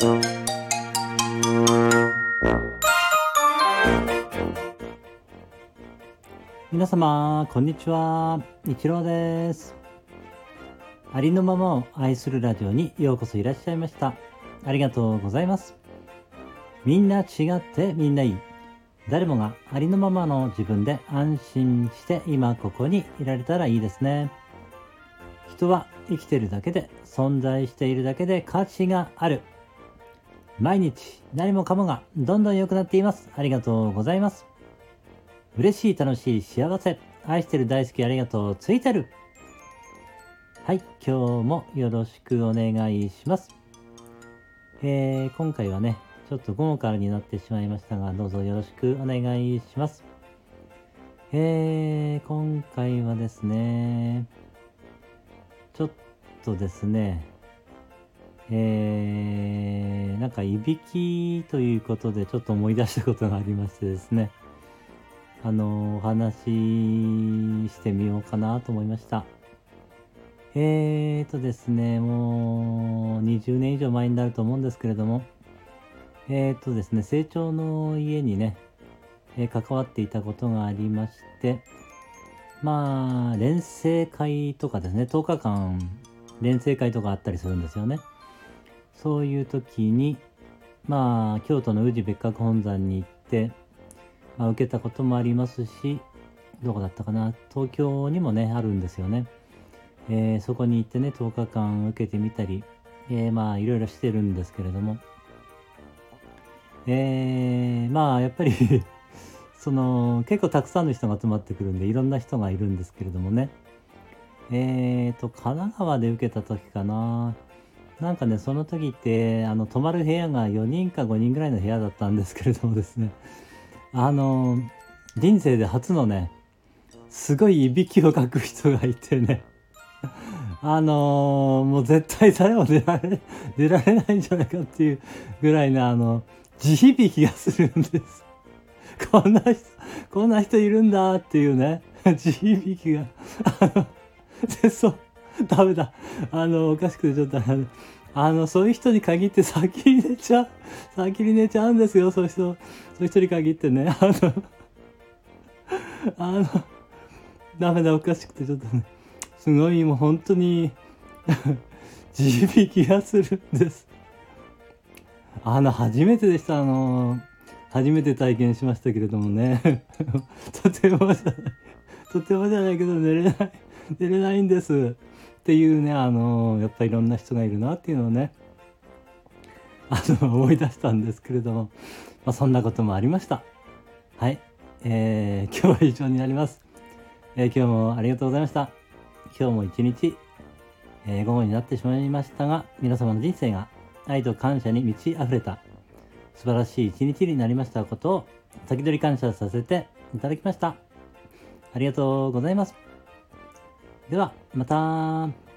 皆様、こんにちは。一郎です。ありのままを愛するラジオにようこそいらっしゃいました。ありがとうございます。みんな違ってみんないい。誰もがありのままの自分で安心して今ここにいられたらいいですね。人は生きてるだけで存在しているだけで価値がある。毎日何もかもがどんどん良くなっています。ありがとうございます。嬉しい、楽しい、幸せ。愛してる、大好き、ありがとう、ついてる。はい、今日もよろしくお願いします。えー、今回はね、ちょっと午後からになってしまいましたが、どうぞよろしくお願いします。えー、今回はですね、ちょっとですね、えー、かいびきということでちょっと思い出したことがありましてですね、あの、お話ししてみようかなと思いました。えーとですね、もう20年以上前になると思うんですけれども、えーとですね、成長の家にね、えー、関わっていたことがありまして、まあ、連成会とかですね、10日間連成会とかあったりするんですよね。そういう時に、まあ、京都の宇治別格本山に行って、まあ、受けたこともありますし、どこだったかな、東京にもね、あるんですよね。えー、そこに行ってね、10日間受けてみたり、えー、まあ、いろいろしてるんですけれども、えー、まあ、やっぱり その、結構たくさんの人が集まってくるんで、いろんな人がいるんですけれどもね、えーと、神奈川で受けた時かな、なんかね、その時って、あの、泊まる部屋が4人か5人ぐらいの部屋だったんですけれどもですね、あの人生で初のねすごいいびきをかく人がいてね。あのもう絶対誰も出られ出られないんじゃないかっていうぐらいのあの地響きがするんです。こんな人こんな人いるんだっていうね地響きが。あのでそう ダメだあのおかしくてちょっとあのあの、そういう人に限って先に寝ちゃう、先に寝ちゃうんですよ、そういう人、そういう人に限ってね。あの、あの、ダメだ、おかしくてちょっとね、すごいもう本当に地響きがするんです。あの、初めてでした、あの、初めて体験しましたけれどもね。とてもじゃない、とてもじゃないけど寝れない、寝れないんです。っていうね、あの、やっぱいろんな人がいるなっていうのをね、あの、思い出したんですけれども、まあ、そんなこともありました。はい。えー、今日は以上になります。えー、今日もありがとうございました。今日も一日、えー、午後になってしまいましたが、皆様の人生が愛と感謝に満ち溢れた素晴らしい一日になりましたことを先取り感謝させていただきました。ありがとうございます。では、また。